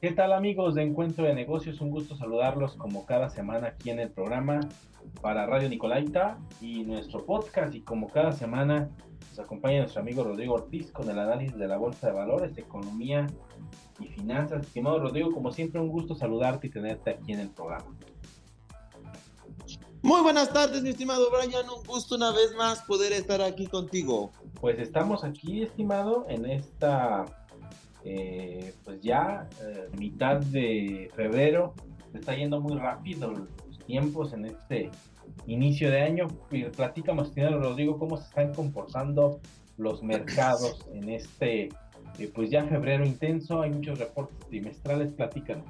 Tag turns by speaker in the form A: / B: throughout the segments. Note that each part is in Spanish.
A: ¿Qué tal amigos de Encuentro de Negocios? Un gusto saludarlos como cada semana aquí en el programa para Radio Nicolaita y nuestro podcast y como cada semana nos acompaña nuestro amigo Rodrigo Ortiz con el análisis de la Bolsa de Valores, Economía y Finanzas. Estimado Rodrigo, como siempre un gusto saludarte y tenerte aquí en el programa.
B: Muy buenas tardes, mi estimado Brian. Un gusto una vez más poder estar aquí contigo.
A: Pues estamos aquí, estimado, en esta eh, pues ya eh, mitad de febrero, está yendo muy rápido los tiempos en este inicio de año. Platícanos, señor Rodrigo, cómo se están comportando los mercados en este, eh, pues ya febrero intenso, hay muchos reportes trimestrales, platícanos.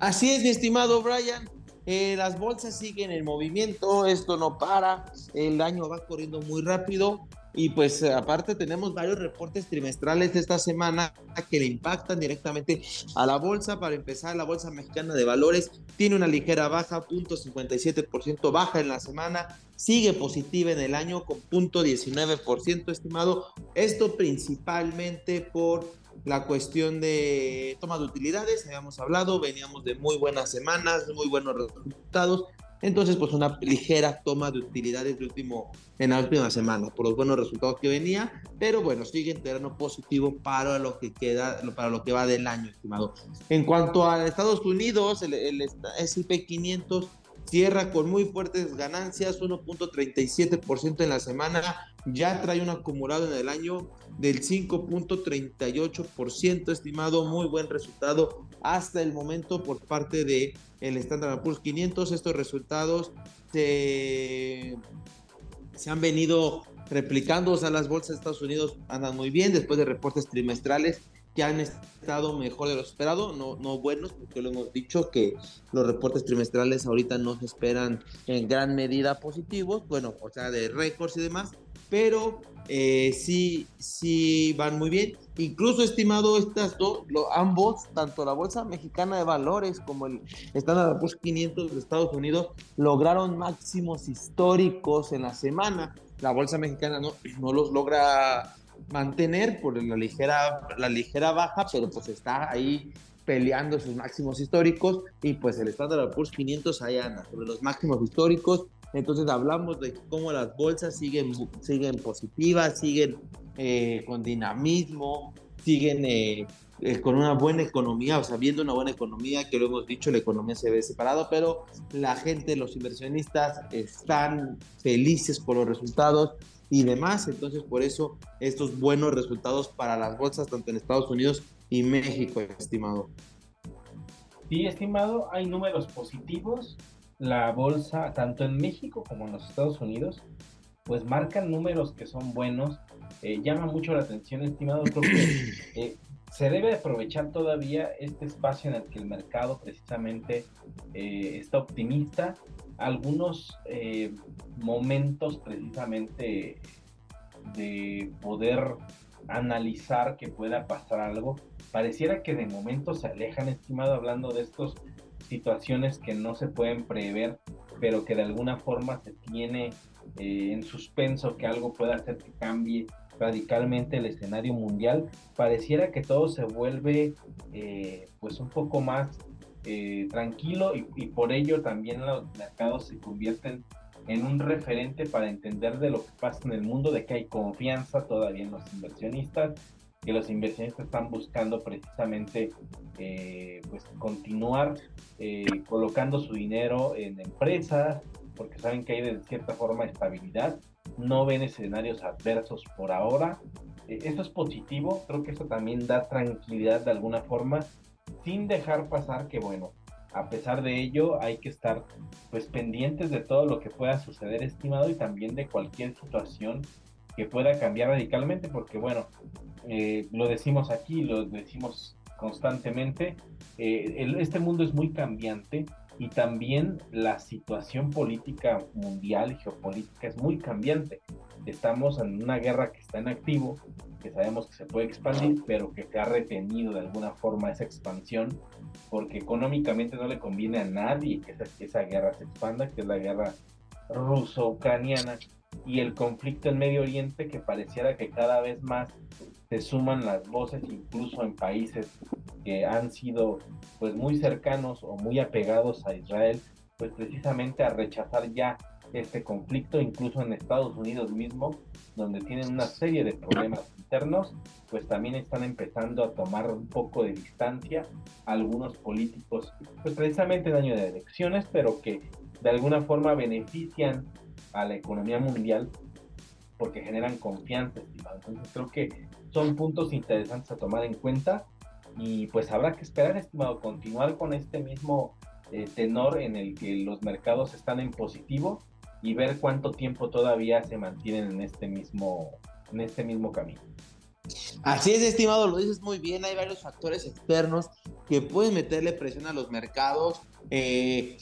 B: Así es, mi estimado Brian. Las bolsas siguen en movimiento, esto no para, el año va corriendo muy rápido y pues aparte tenemos varios reportes trimestrales esta semana que le impactan directamente a la bolsa. Para empezar, la Bolsa Mexicana de Valores tiene una ligera baja, 0.57% baja en la semana, sigue positiva en el año con 0.19% estimado. Esto principalmente por la cuestión de toma de utilidades, habíamos hablado, veníamos de muy buenas semanas, muy buenos resultados, entonces, pues una ligera toma de utilidades de último, en la última semana por los buenos resultados que venía, pero bueno, sigue en terreno positivo para lo que queda, para lo que va del año, estimado. En cuanto a Estados Unidos, el, el S&P 500 cierra con muy fuertes ganancias, 1.37% en la semana, ya trae un acumulado en el año del 5.38%, estimado, muy buen resultado hasta el momento por parte de el Standard Poor's 500. Estos resultados se, se han venido replicando, o sea, las bolsas de Estados Unidos andan muy bien después de reportes trimestrales que han estado mejor de lo esperado, no, no buenos, porque lo hemos dicho que los reportes trimestrales ahorita no se esperan en gran medida positivos, bueno, o sea, de récords y demás, pero eh, sí, van muy bien. Incluso estimado estas dos, ambos, tanto la Bolsa Mexicana de Valores como el Standard Poor's 500 de Estados Unidos, lograron máximos históricos en la semana. La Bolsa Mexicana no, no los logra mantener por la ligera, la ligera baja, pero pues está ahí peleando sus máximos históricos y pues el Standard Poor's 500 ahí anda sobre los máximos históricos. Entonces hablamos de cómo las bolsas siguen, siguen positivas, siguen eh, con dinamismo, siguen eh, eh, con una buena economía, o sea, viendo una buena economía, que lo hemos dicho, la economía se ve separado, pero la gente, los inversionistas están felices por los resultados y demás. Entonces, por eso estos buenos resultados para las bolsas, tanto en Estados Unidos y México, estimado.
A: Sí, estimado, hay números positivos la bolsa, tanto en México como en los Estados Unidos, pues marcan números que son buenos. Eh, llama mucho la atención, estimado. Creo que eh, se debe aprovechar todavía este espacio en el que el mercado precisamente eh, está optimista. Algunos momentos precisamente de poder analizar que pueda pasar algo. Pareciera que de momento se alejan, estimado, hablando de estos situaciones que no se pueden prever, pero que de alguna forma se tiene eh, en suspenso que algo pueda hacer que cambie radicalmente el escenario mundial, pareciera que todo se vuelve eh, pues un poco más eh, tranquilo y, por ello también los mercados se convierten en un referente para entender de lo que pasa en el mundo, de que hay confianza todavía en los inversionistas, que los inversionistas están buscando precisamente eh, pues continuar eh, colocando su dinero en empresas porque saben que hay de cierta forma estabilidad, no ven escenarios adversos por ahora. Eso es positivo, creo que eso también da tranquilidad de alguna forma, sin dejar pasar que bueno, a pesar de ello hay que estar pues pendientes de todo lo que pueda suceder estimado y también de cualquier situación que pueda cambiar radicalmente porque bueno eh, lo decimos aquí, lo decimos constantemente, eh, este mundo es muy cambiante y también la situación política mundial y geopolítica es muy cambiante. Estamos en una guerra que está en activo, que sabemos que se puede expandir, pero que se ha retenido de alguna forma esa expansión, porque económicamente no le conviene a nadie que esa, esa guerra se expanda, que es la guerra ruso-ucraniana, y el conflicto en Medio Oriente que pareciera que cada vez más se suman las voces incluso en países que han sido pues muy cercanos o muy apegados a Israel pues precisamente a rechazar ya este conflicto incluso en Estados Unidos mismo donde tienen una serie de problemas internos pues también están empezando a tomar un poco de distancia algunos políticos pues precisamente en año de elecciones pero que de alguna forma benefician a la economía mundial porque generan confianza, estimado. Entonces creo que son puntos interesantes a tomar en cuenta y pues habrá que esperar, estimado, continuar con este mismo eh, tenor en el que los mercados están en positivo y ver cuánto tiempo todavía se mantienen en este mismo, en este mismo camino.
B: Así es, estimado, lo dices muy bien. Hay varios factores externos que pueden meterle presión a los mercados. Eh,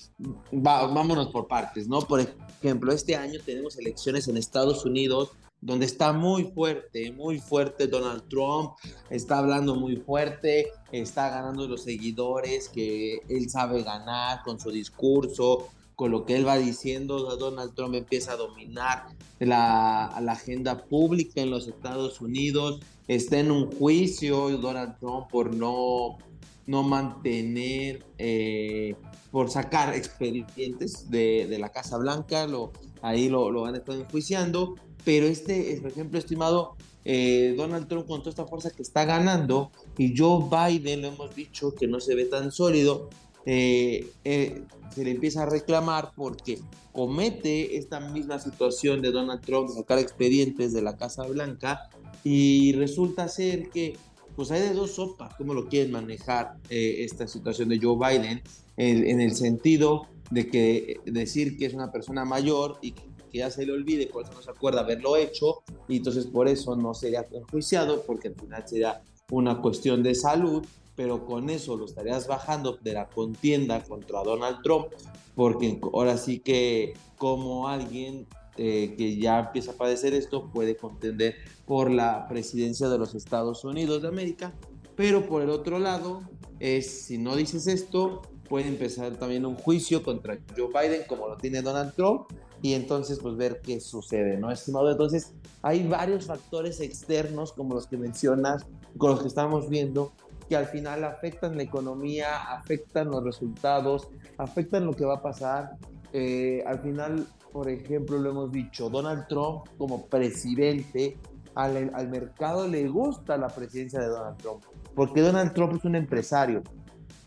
B: vámonos por partes, ¿no? Por ejemplo, este año tenemos elecciones en Estados Unidos donde está muy fuerte, muy fuerte Donald Trump, está hablando muy fuerte, está ganando los seguidores que él sabe ganar con su discurso, con lo que él va diciendo, Donald Trump empieza a dominar la, agenda pública en los Estados Unidos, está en un juicio Donald Trump por no, no mantener, eh, por sacar expedientes de, la Casa Blanca, lo, ahí lo, lo van a estar enjuiciando, pero este, por ejemplo, estimado, eh, Donald Trump con toda esta fuerza que está ganando y Joe Biden, lo hemos dicho, que no se ve tan sólido, eh, eh, se le empieza a reclamar porque comete esta misma situación de Donald Trump, sacar expedientes de la Casa Blanca y resulta ser que pues hay de dos sopas cómo lo quieren manejar eh, esta situación de Joe Biden en, el sentido de que decir que es una persona mayor y que ya se le olvide, por eso no se acuerda haberlo hecho y entonces por eso no sería enjuiciado porque al final sería una cuestión de salud pero con eso lo estarías bajando de la contienda contra Donald Trump, porque ahora sí que como alguien eh, que ya empieza a padecer esto puede contender por la presidencia de los Estados Unidos de América, pero por el otro lado, es, si no dices esto, puede empezar también un juicio contra Joe Biden como lo tiene Donald Trump y entonces pues ver qué sucede, ¿no, estimado? Entonces hay varios factores externos como los que mencionas, con los que estamos viendo, que al final afectan la economía, afectan los resultados, afectan lo que va a pasar. Eh, al final, por ejemplo, lo hemos dicho, Donald Trump como presidente, al, al, mercado le gusta la presidencia de Donald Trump, porque Donald Trump es un empresario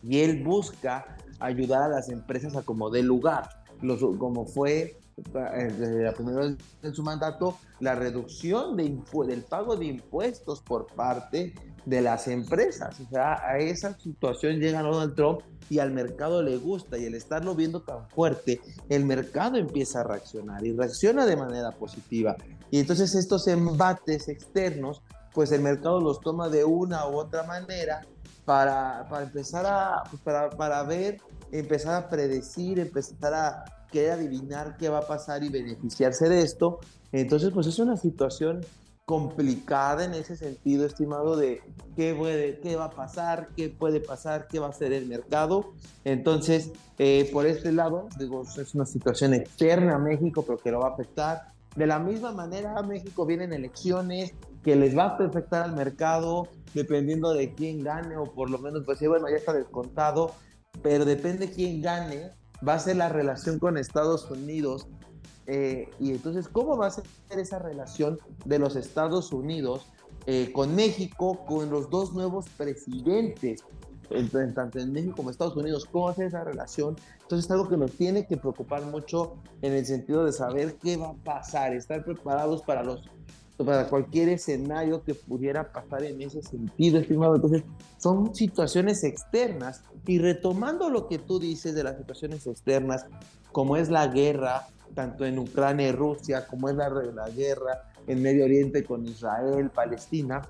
B: y él busca ayudar a las empresas a como dé lugar, los, como fue desde la primera vez en su mandato, la reducción de del pago de impuestos por parte de las empresas. O sea, a esa situación llega Donald Trump y al mercado le gusta y el estarlo viendo tan fuerte, el mercado empieza a reaccionar y reacciona de manera positiva. Y entonces estos embates externos, pues el mercado los toma de una u otra manera para, para empezar a, pues para, para ver, empezar a predecir, empezar a querer adivinar qué va a pasar y beneficiarse de esto. Entonces, pues es una situación complicada en ese sentido, estimado, de qué, puede, qué va a pasar, qué puede pasar, qué va a hacer el mercado. Entonces, eh, por este lado, digo, es una situación externa a México, pero que lo va a afectar. De la misma manera, a México vienen elecciones que les va a afectar al mercado, dependiendo de quién gane, o por lo menos, pues sí, bueno, ya está descontado, pero depende quién gane, va a ser la relación con Estados Unidos eh, y entonces, ¿cómo va a ser esa relación de los Estados Unidos eh, con México, con los dos nuevos presidentes, tanto en México como en Estados Unidos? ¿Cómo va a ser esa relación? Entonces, es algo que nos tiene que preocupar mucho en el sentido de saber qué va a pasar, estar preparados para los para cualquier escenario que pudiera pasar en ese sentido, estimado. Entonces, son situaciones externas. Y retomando lo que tú dices de las situaciones externas, como es la guerra, tanto en Ucrania y Rusia, como es la, la guerra en Medio Oriente con Israel, Palestina.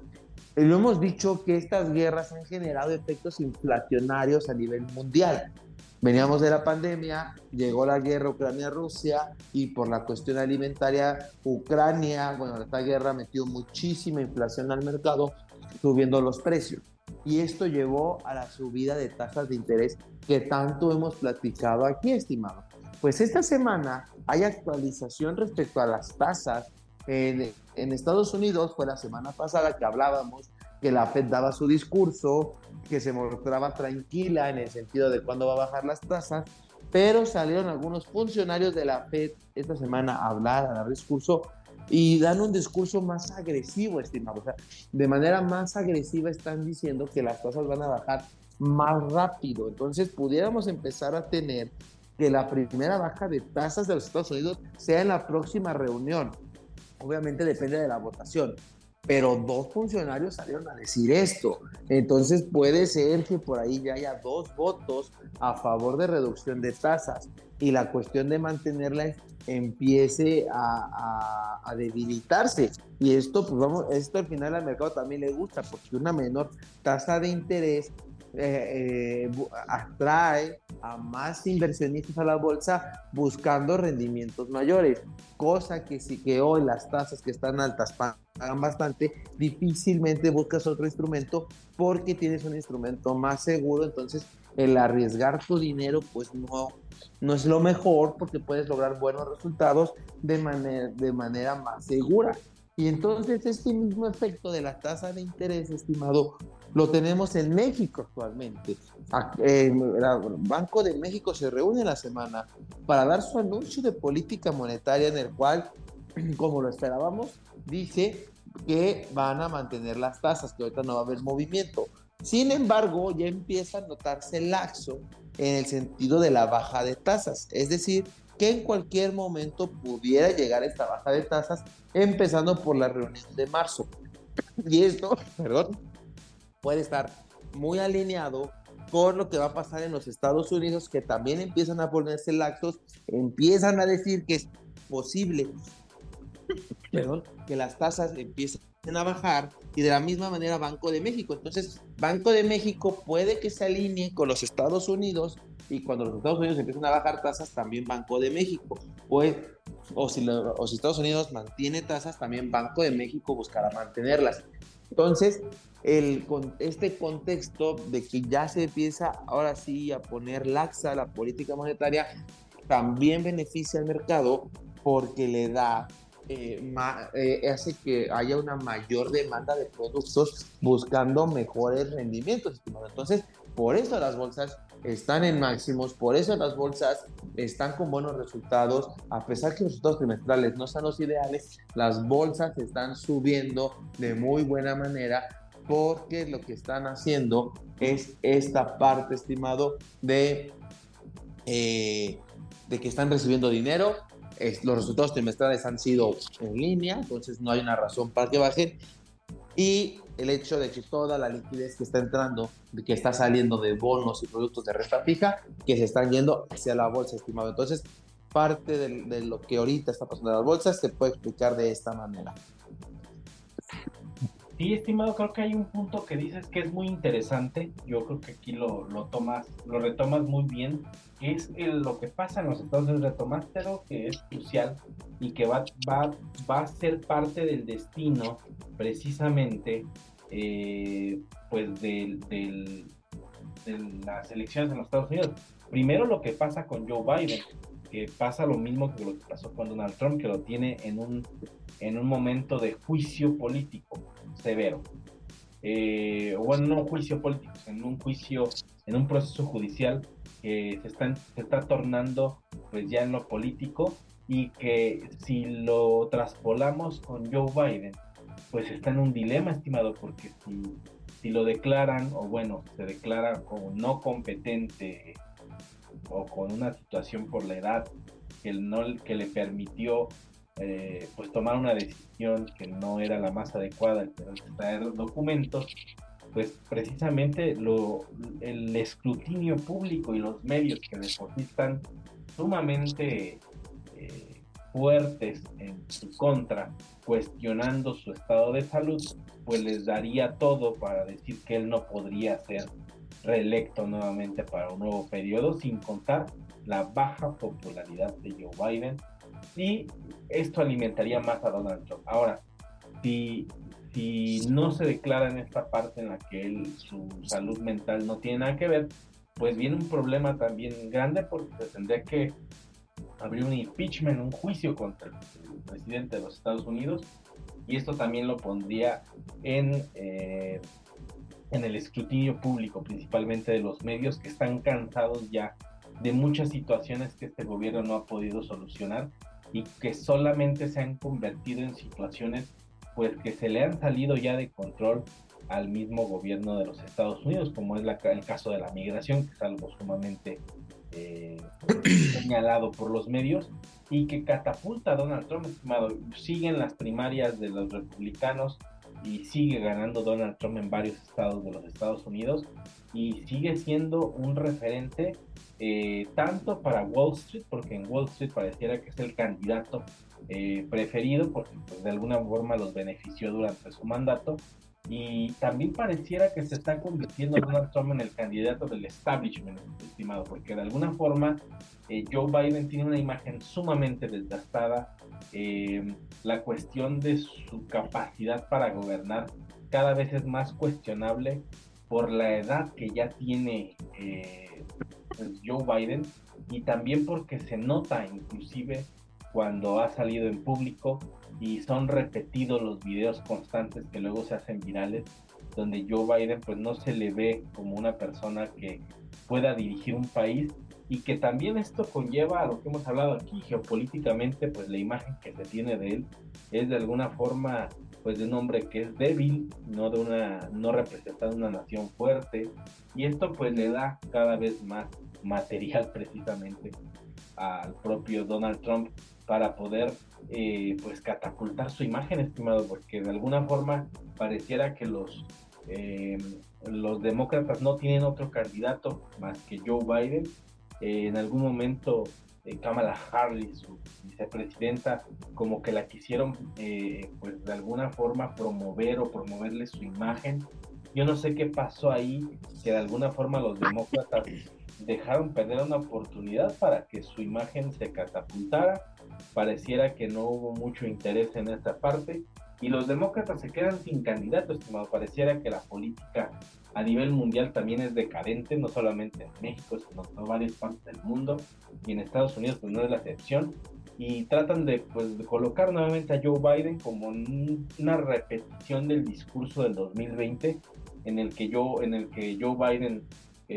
B: Y lo hemos dicho que estas guerras han generado efectos inflacionarios a nivel mundial. Veníamos de la pandemia, llegó la guerra Ucrania-Rusia y por la cuestión alimentaria, Ucrania, bueno, esta guerra metió muchísima inflación al mercado, subiendo los precios. Y esto llevó a la subida de tasas de interés que tanto hemos platicado aquí, estimado. Pues esta semana hay actualización respecto a las tasas. En, en Estados Unidos fue la semana pasada que hablábamos que la Fed daba su discurso, que se mostraba tranquila en el sentido de cuándo va a bajar las tasas, pero salieron algunos funcionarios de la Fed esta semana a hablar, a dar discurso y dan un discurso más agresivo, estimado. O sea, de manera más agresiva están diciendo que las tasas van a bajar más rápido. Entonces, pudiéramos empezar a tener que la primera baja de tasas de los Estados Unidos sea en la próxima reunión. Obviamente depende de la votación, pero dos funcionarios salieron a decir esto. Entonces puede ser que por ahí ya haya dos votos a favor de reducción de tasas y la cuestión de mantenerla empiece a, debilitarse. Y esto, pues vamos, esto al final al mercado también le gusta, porque una menor tasa de interés eh, eh, atrae a más inversionistas a la bolsa buscando rendimientos mayores, cosa que si que hoy las tasas que están altas pagan bastante, difícilmente buscas otro instrumento porque tienes un instrumento más seguro, entonces el arriesgar tu dinero pues no, no es lo mejor porque puedes lograr buenos resultados de manera, de manera más segura. Y entonces este mismo efecto de la tasa de interés, estimado, lo tenemos en México actualmente. El Banco de México se reúne la semana para dar su anuncio de política monetaria en el cual, como lo esperábamos, dice que van a mantener las tasas, que ahorita no va a haber movimiento. Sin embargo, ya empieza a notarse laxo en el sentido de la baja de tasas, es decir, que en cualquier momento pudiera llegar esta baja de tasas, empezando por la reunión de marzo. Y esto, perdón, puede estar muy alineado con lo que va a pasar en los Estados Unidos, que también empiezan a ponerse laxos, empiezan a decir que es posible perdón, que las tasas empiecen a bajar y de la misma manera Banco de México. Entonces, Banco de México puede que se alinee con los Estados Unidos y cuando los Estados Unidos empiezan a bajar tasas, también Banco de México. Pues, o, si o si Estados Unidos mantiene tasas, también Banco de México buscará mantenerlas. Entonces, el, este contexto de que ya se empieza ahora sí a poner laxa la política monetaria, también beneficia al mercado porque le da eh, eh, hace que haya una mayor demanda de productos buscando mejores rendimientos. Entonces, por eso las bolsas están en máximos, por eso las bolsas están con buenos resultados, a pesar que los resultados trimestrales no son los ideales, las bolsas están subiendo de muy buena manera porque lo que están haciendo es esta parte, estimado, de, eh, de que están recibiendo dinero. los resultados trimestrales han sido en línea, entonces no hay una razón para que bajen. Y el hecho de que toda la liquidez que está entrando, que está saliendo de bonos y productos de renta fija, que se están yendo hacia la bolsa, estimado. Entonces, parte de, de lo que ahorita está pasando en las bolsas se puede explicar de esta manera.
A: Sí, estimado, creo que hay un punto que dices que es muy interesante. Yo creo que aquí lo, lo tomas, lo retomas muy bien. Es lo que pasa en los Estados Unidos. Retomaste algo que es crucial y que va, va, va a ser parte del destino, precisamente, eh, pues del, del, de las elecciones en los Estados Unidos. Primero lo que pasa con Joe Biden, que pasa lo mismo que lo que pasó con Donald Trump, que lo tiene en un, en un momento de juicio político severo. Eh, o en un juicio político, en un juicio, en un proceso judicial que se está, se está tornando pues ya en lo político y que si lo traspolamos con Joe Biden, pues está en un dilema, estimado, porque si, si lo declaran, o bueno, se declara como no competente o con una situación por la edad que, no, que le permitió eh, pues tomar una decisión que no era la más adecuada, el traer documentos, pues precisamente lo, el escrutinio público y los medios que depositan sumamente eh, fuertes en su contra, cuestionando su estado de salud, pues les daría todo para decir que él no podría ser reelecto nuevamente para un nuevo periodo, sin contar la baja popularidad de Joe Biden y esto alimentaría más a Donald Trump. Ahora, si, si no se declara en esta parte en la que él, su salud mental no tiene nada que ver, pues viene un problema también grande porque tendría que abrir un impeachment, un juicio contra el presidente de los Estados Unidos y esto también lo pondría en, eh, en el escrutinio público, principalmente de los medios que están cansados ya de muchas situaciones que este gobierno no ha podido solucionar y que solamente se han convertido en situaciones pues que se le han salido ya de control al mismo gobierno de los Estados Unidos, como es la, el caso de la migración, que es algo sumamente eh, señalado por los medios y que catapulta a Donald Trump, estimado. Siguen las primarias de los republicanos y sigue ganando Donald Trump en varios estados de los Estados Unidos y sigue siendo un referente eh, tanto para Wall Street, porque en Wall Street pareciera que es el candidato eh, preferido, porque pues, de alguna forma los benefició durante su mandato, y también pareciera que se está convirtiendo Donald Trump en el candidato del establishment, estimado, porque de alguna forma eh, Joe Biden tiene una imagen sumamente desgastada. Eh, la cuestión de su capacidad para gobernar cada vez es más cuestionable por la edad que ya tiene eh, pues, Joe Biden y también porque se nota inclusive cuando ha salido en público y son repetidos los videos constantes que luego se hacen virales, donde Joe Biden pues no se le ve como una persona que pueda dirigir un país y que también esto conlleva a lo que hemos hablado aquí geopolíticamente, pues la imagen que se tiene de él es de alguna forma pues de un hombre que es débil, no de una no representando una nación fuerte y esto pues le da cada vez más material precisamente al propio Donald Trump para poder eh, pues catapultar su imagen, estimado, porque de alguna forma pareciera que los, eh, los demócratas no tienen otro candidato más que Joe Biden. Eh, en algún momento Kamala Harris, su vicepresidenta, como que la quisieron pues de alguna forma promover o promoverle su imagen. Yo no sé qué pasó ahí, que de alguna forma los demócratas dejaron perder una oportunidad para que su imagen se catapultara. Pareciera que no hubo mucho interés en esta parte y los demócratas se quedan sin candidato, estimado. Pareciera que la política a nivel mundial también es decadente, no solamente en México, sino en varias partes del mundo y en Estados Unidos pues no es la excepción. Y tratan de, pues, de colocar nuevamente a Joe Biden como una repetición del discurso del 2020 en el que yo, en el que Joe Biden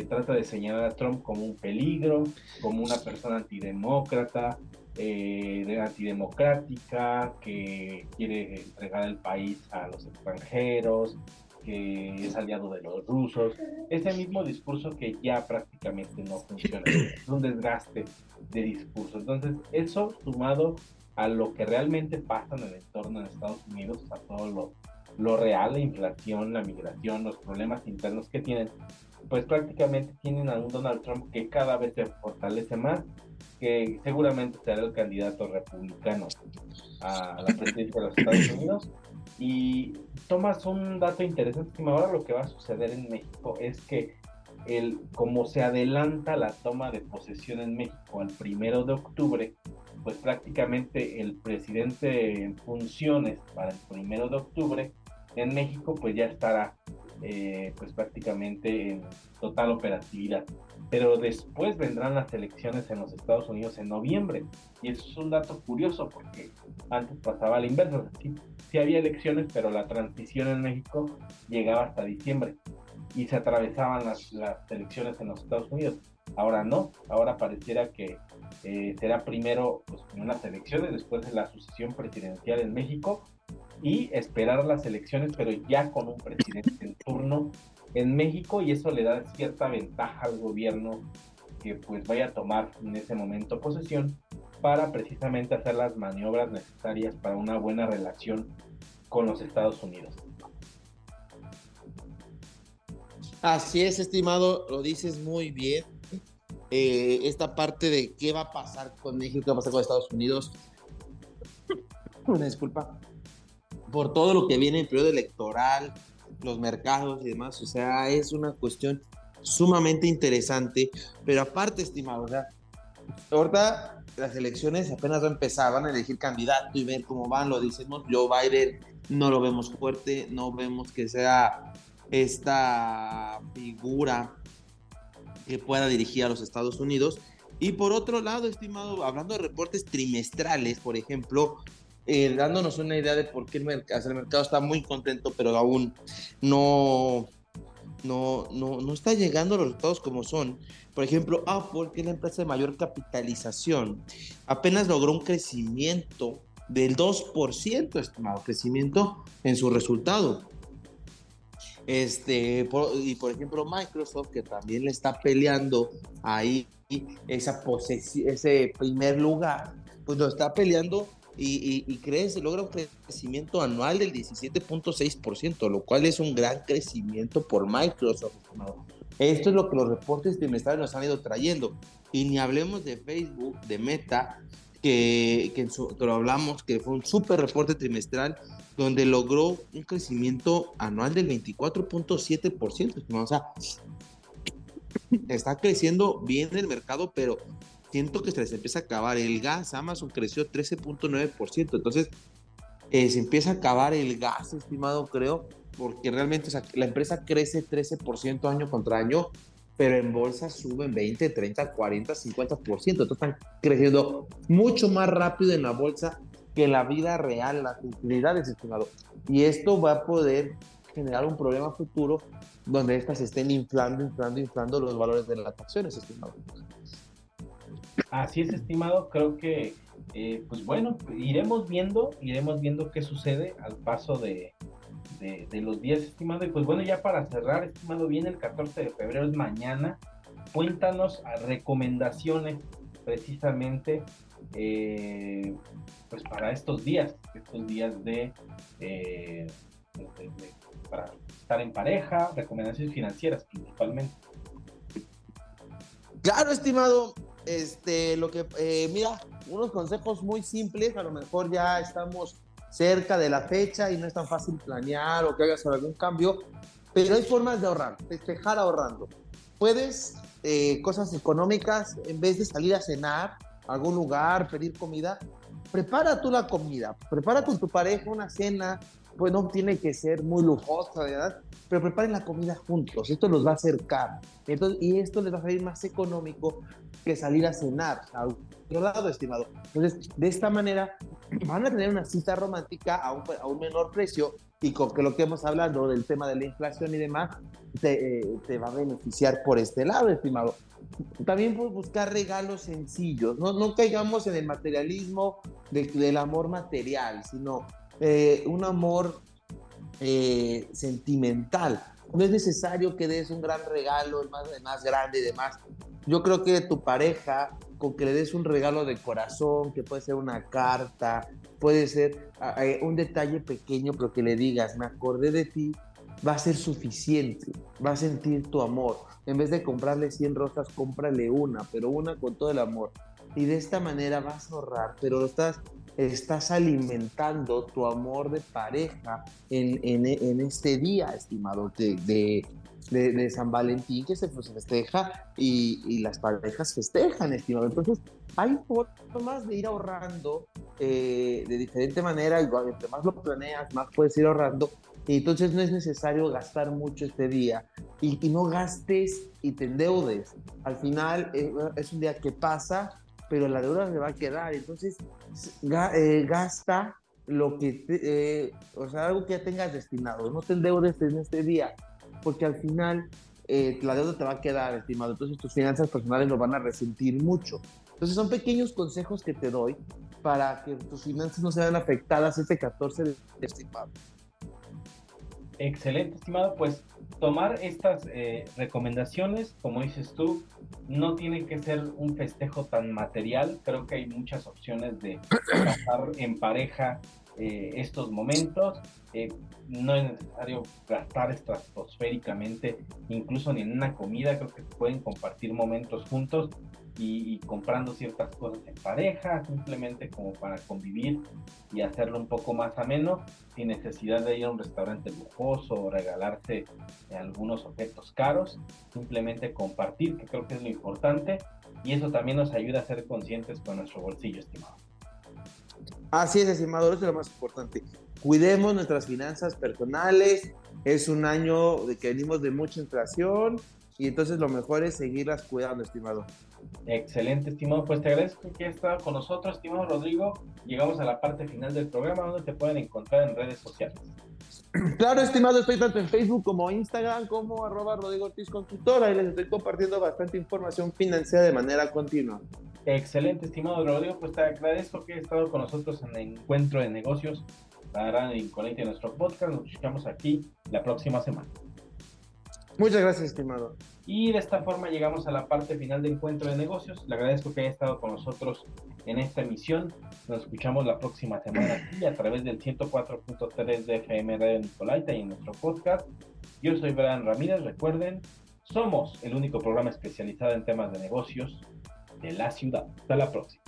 A: trata de señalar a Trump como un peligro, como una persona antidemócrata, eh, antidemocrática, que quiere entregar el país a los extranjeros, que es aliado de los rusos. Ese mismo discurso que ya prácticamente no funciona. Es un desgaste de discurso. Entonces, eso sumado a lo que realmente pasa en el entorno de Estados Unidos, a todo lo, lo real, la inflación, la migración, los problemas internos que tienen, pues prácticamente tienen a un Donald Trump que cada vez se fortalece más, que seguramente será el candidato republicano a la presidencia de los Estados Unidos. Y tomas un dato interesante, ahora lo que va a suceder en México es que el, como se adelanta la toma de posesión en México al primero de octubre, pues prácticamente el presidente en funciones para el primero de octubre en México pues ya estará eh, pues prácticamente en total operatividad. Pero después vendrán las elecciones en los Estados Unidos en noviembre. Y eso es un dato curioso porque antes pasaba la inversa. Sí, sí había elecciones, pero la transición en México llegaba hasta diciembre y se atravesaban las, las elecciones en los Estados Unidos. Ahora no, ahora pareciera que eh, será primero pues, unas elecciones, después de la sucesión presidencial en México y esperar las elecciones, pero ya con un presidente en turno en México y eso le da cierta ventaja al gobierno que pues vaya a tomar en ese momento posesión para precisamente hacer las maniobras necesarias para una buena relación con los Estados Unidos.
B: Así es, estimado, lo dices muy bien. Eh, esta parte de qué va a pasar con México, qué va a pasar con Estados Unidos. Una disculpa por todo lo que viene en el periodo electoral, los mercados y demás. O sea, es una cuestión sumamente interesante. Pero aparte, estimado, o sea, ahorita las elecciones apenas van a empezar, van a elegir candidato y ver cómo van, lo decimos, Joe Biden no lo vemos fuerte, no vemos que sea esta figura que pueda dirigir a los Estados Unidos. Y por otro lado, estimado, hablando de reportes trimestrales, por ejemplo, eh, dándonos una idea de por qué el mercado, el mercado está muy contento, pero aún no, no, no, no está llegando a los resultados como son. Por ejemplo, Apple, que es la empresa de mayor capitalización, apenas logró un crecimiento del 2%, estimado, crecimiento en su resultado. Este, y por ejemplo, Microsoft, que también le está peleando ahí esa ese primer lugar, pues lo está peleando y, y, crece, logra un crecimiento anual del 17.6%, lo cual es un gran crecimiento por Microsoft. Esto es lo que los reportes trimestrales nos han ido trayendo. Y ni hablemos de Facebook, de Meta, que, que, lo hablamos, que fue un súper reporte trimestral donde logró un crecimiento anual del 24.7%. O sea, está creciendo bien el mercado, pero siento que se les empieza a acabar. El gas, Amazon creció 13.9%. Entonces, eh, se empieza a acabar el gas, estimado, creo, porque realmente la empresa crece 13% año contra año, pero en bolsa suben 20, 30, 40, 50%. Entonces están creciendo mucho más rápido en la bolsa que en la vida real, las utilidades, estimado. Y esto va a poder generar un problema futuro donde estas estén inflando, inflando, inflando los valores de las acciones, estimado.
A: Así es, estimado. Creo que, eh, pues bueno, iremos viendo, iremos viendo qué sucede al paso de, de, los días, estimado. Y pues bueno, ya para cerrar, estimado, viene el 14 de febrero, es mañana. Cuéntanos a recomendaciones precisamente eh, pues para estos días, estos días de, eh, para estar en pareja, recomendaciones financieras principalmente.
B: Claro, estimado. Este, lo que, eh, mira, unos consejos muy simples, a lo mejor ya estamos cerca de la fecha y no es tan fácil planear o que hagas algún cambio, pero hay formas de ahorrar, festejar ahorrando. Puedes, eh, cosas económicas, en vez de salir a cenar a algún lugar, pedir comida, prepara tú la comida, prepara con tu pareja una cena, pues no tiene que ser muy lujosa, ¿verdad? Pero preparen la comida juntos, esto los va a acercar. Y esto les va a salir más económico que salir a cenar a otro lado, estimado. Entonces, de esta manera van a tener una cita romántica a un, menor precio y con que lo que hemos hablado del tema de la inflación y demás, te, eh, va a beneficiar por este lado, estimado. También puedes buscar regalos sencillos, no caigamos en el materialismo del amor material, sino eh, un amor eh, sentimental. No es necesario que des un gran regalo, más, más grande y demás. Yo creo que tu pareja, con que le des un regalo de corazón, que puede ser una carta, puede ser un detalle pequeño, pero que le digas, me acordé de ti, va a ser suficiente, va a sentir tu amor. En vez de comprarle 100 rosas, cómprale una, pero una con todo el amor. Y de esta manera vas a ahorrar, pero estás, estás alimentando tu amor de pareja en, en, este día, estimado, de, de, San Valentín que se festeja y, y, las parejas festejan, estimado. Entonces, hay formas de ir ahorrando eh, de diferente manera, igual, entre más lo planeas, más puedes ir ahorrando. Y entonces no es necesario gastar mucho este día y, y no gastes y te endeudes. Al final eh, es un día que pasa, pero la deuda se va a quedar. Entonces, eh, gasta lo que, o sea, algo que ya tengas destinado. No te endeudes en este día porque al final eh, la deuda te va a quedar, estimado. Entonces tus finanzas personales lo van a resentir mucho. Entonces son pequeños consejos que te doy para que tus finanzas no se vean afectadas este 14 de estimado.
A: Excelente, estimado. Pues tomar estas eh, recomendaciones, como dices tú, no tiene que ser un festejo tan material. Creo que hay muchas opciones de pasar en pareja eh, estos momentos. Eh, no es necesario gastar estratosféricamente, incluso ni en una comida, creo que pueden compartir momentos juntos y, comprando ciertas cosas en pareja, simplemente como para convivir y hacerlo un poco más ameno, sin necesidad de ir a un restaurante lujoso o regalarse algunos objetos caros, simplemente compartir, que creo que es lo importante, y eso también nos ayuda a ser conscientes con nuestro bolsillo, estimado.
B: Así es, estimado, eso es lo más importante. Cuidemos nuestras finanzas personales. Es un año de que venimos de mucha inflación y entonces lo mejor es seguirlas cuidando, estimado.
A: Excelente, estimado. Pues te agradezco que hayas estado con nosotros, estimado Rodrigo. Llegamos a la parte final del programa donde te pueden encontrar en redes sociales.
B: Claro, estimado, estoy tanto en Facebook como Instagram como arroba Rodrigo Ortiz Consultora y les estoy compartiendo bastante información financiera de manera continua.
A: Excelente, estimado Rodrigo. Pues te agradezco que hayas estado con nosotros en el encuentro de negocios para en Conecte nuestro podcast. Nos escuchamos aquí la próxima semana.
B: Muchas gracias, estimado.
A: Y de esta forma llegamos a la parte final de Encuentro de Negocios. Le agradezco que haya estado con nosotros en esta emisión. Nos escuchamos la próxima semana aquí a través del 104.3 de FM Radio Nicolaita y en nuestro podcast. Yo soy Brian Ramírez. Recuerden, somos el único programa especializado en temas de negocios de la ciudad. Hasta la próxima.